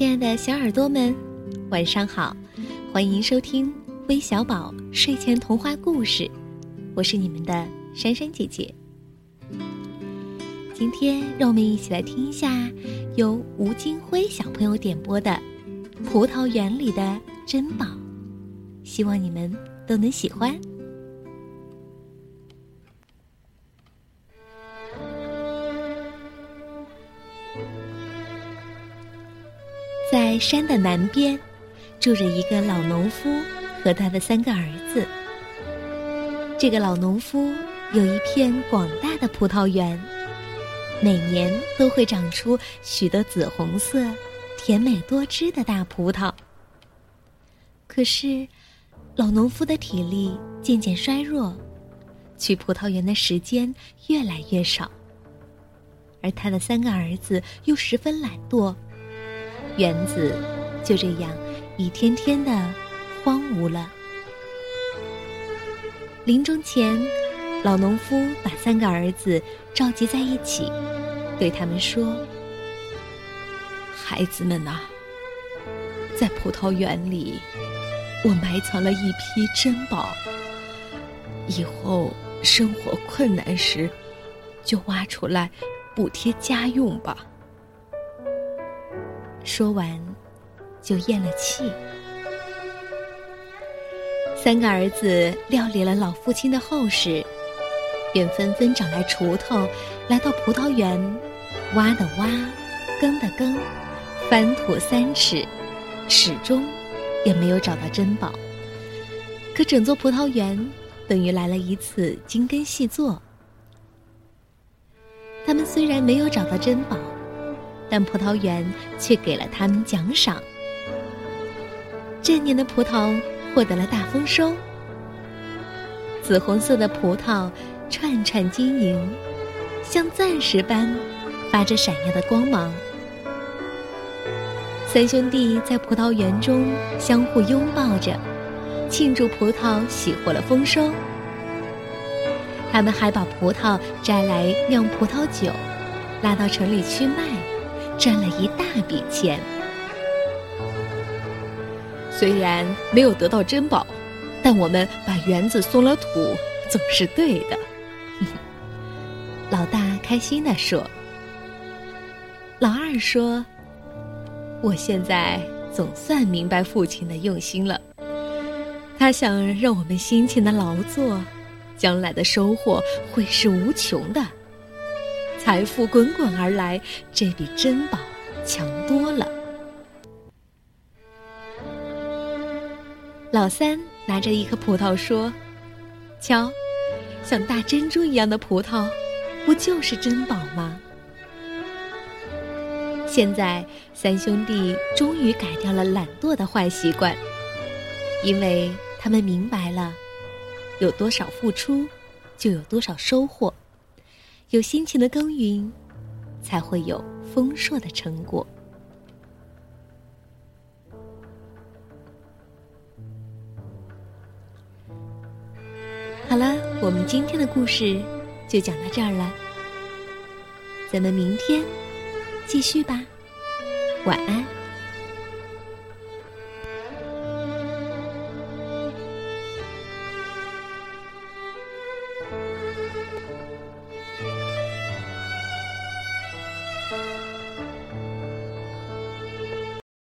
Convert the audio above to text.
亲爱的小耳朵们，晚上好！欢迎收听微小宝睡前童话故事，我是你们的珊珊姐姐。今天让我们一起来听一下由吴金辉小朋友点播的《葡萄园里的珍宝》，希望你们都能喜欢。在山的南边，住着一个老农夫和他的三个儿子。这个老农夫有一片广大的葡萄园，每年都会长出许多紫红色、甜美多汁的大葡萄。可是，老农夫的体力渐渐衰弱，去葡萄园的时间越来越少，而他的三个儿子又十分懒惰。园子就这样一天天的荒芜了。临终前，老农夫把三个儿子召集在一起，对他们说：“孩子们呐，在葡萄园里，我埋藏了一批珍宝。以后生活困难时，就挖出来补贴家用吧。”说完，就咽了气。三个儿子料理了老父亲的后事，便纷纷找来锄头，来到葡萄园，挖的挖，耕的耕，翻土三尺，始终也没有找到珍宝。可整座葡萄园等于来了一次精耕细作。他们虽然没有找到珍宝。但葡萄园却给了他们奖赏。这年的葡萄获得了大丰收，紫红色的葡萄串串晶莹，像钻石般发着闪耀的光芒。三兄弟在葡萄园中相互拥抱着，庆祝葡萄喜获了丰收。他们还把葡萄摘来酿葡萄酒，拉到城里去卖。赚了一大笔钱，虽然没有得到珍宝，但我们把园子松了土，总是对的。老大开心地说。老二说：“我现在总算明白父亲的用心了，他想让我们辛勤的劳作，将来的收获会是无穷的。”财富滚滚而来，这比珍宝强多了。老三拿着一颗葡萄说：“瞧，像大珍珠一样的葡萄，不就是珍宝吗？”现在三兄弟终于改掉了懒惰的坏习惯，因为他们明白了，有多少付出，就有多少收获。有辛勤的耕耘，才会有丰硕的成果。好了，我们今天的故事就讲到这儿了，咱们明天继续吧，晚安。